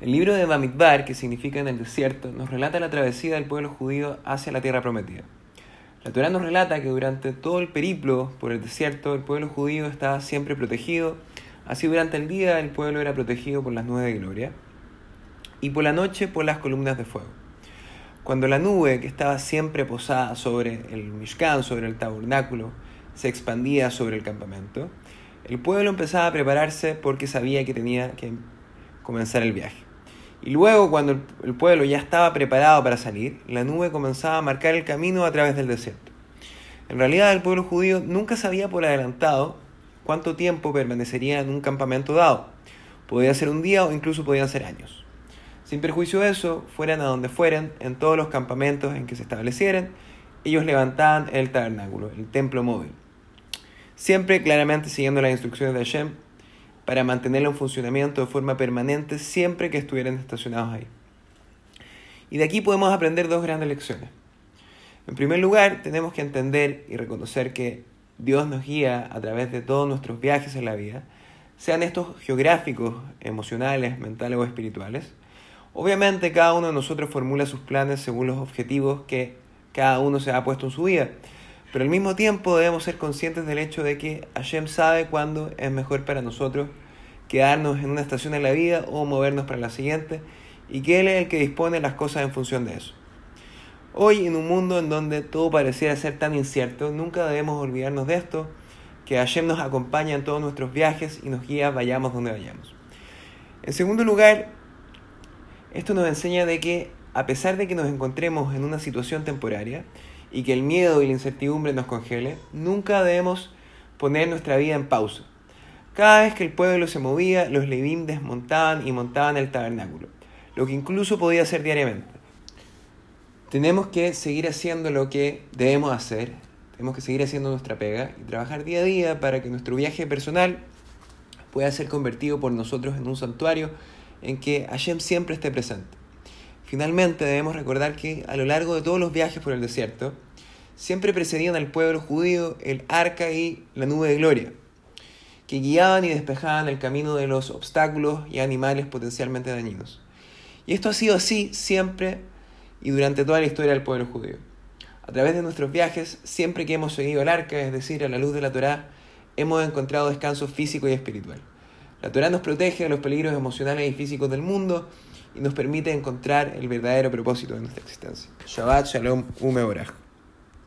El libro de Bamidbar, que significa en el desierto, nos relata la travesía del pueblo judío hacia la tierra prometida. La Torah nos relata que durante todo el periplo por el desierto el pueblo judío estaba siempre protegido, así durante el día el pueblo era protegido por las nubes de gloria y por la noche por las columnas de fuego. Cuando la nube, que estaba siempre posada sobre el Mishkan, sobre el tabernáculo, se expandía sobre el campamento, el pueblo empezaba a prepararse porque sabía que tenía que comenzar el viaje. Y luego, cuando el pueblo ya estaba preparado para salir, la nube comenzaba a marcar el camino a través del desierto. En realidad, el pueblo judío nunca sabía por adelantado cuánto tiempo permanecería en un campamento dado. Podía ser un día o incluso podían ser años. Sin perjuicio de eso, fueran a donde fueran, en todos los campamentos en que se establecieran, ellos levantaban el tabernáculo, el templo móvil. Siempre claramente siguiendo las instrucciones de Hashem para mantenerlo en funcionamiento de forma permanente siempre que estuvieran estacionados ahí. Y de aquí podemos aprender dos grandes lecciones. En primer lugar, tenemos que entender y reconocer que Dios nos guía a través de todos nuestros viajes en la vida, sean estos geográficos, emocionales, mentales o espirituales, Obviamente cada uno de nosotros formula sus planes según los objetivos que cada uno se ha puesto en su vida, pero al mismo tiempo debemos ser conscientes del hecho de que Hashem sabe cuándo es mejor para nosotros quedarnos en una estación de la vida o movernos para la siguiente, y que Él es el que dispone las cosas en función de eso. Hoy, en un mundo en donde todo pareciera ser tan incierto, nunca debemos olvidarnos de esto, que Hashem nos acompaña en todos nuestros viajes y nos guía vayamos donde vayamos. En segundo lugar, esto nos enseña de que a pesar de que nos encontremos en una situación temporaria y que el miedo y la incertidumbre nos congele, nunca debemos poner nuestra vida en pausa. Cada vez que el pueblo se movía, los Levim desmontaban y montaban el tabernáculo, lo que incluso podía hacer diariamente. Tenemos que seguir haciendo lo que debemos hacer, tenemos que seguir haciendo nuestra pega y trabajar día a día para que nuestro viaje personal pueda ser convertido por nosotros en un santuario en que Hashem siempre esté presente. Finalmente debemos recordar que a lo largo de todos los viajes por el desierto, siempre precedían al pueblo judío el arca y la nube de gloria, que guiaban y despejaban el camino de los obstáculos y animales potencialmente dañinos. Y esto ha sido así siempre y durante toda la historia del pueblo judío. A través de nuestros viajes, siempre que hemos seguido el arca, es decir, a la luz de la Torá, hemos encontrado descanso físico y espiritual. La Torah nos protege de los peligros emocionales y físicos del mundo y nos permite encontrar el verdadero propósito de nuestra existencia. Shabbat Shalom.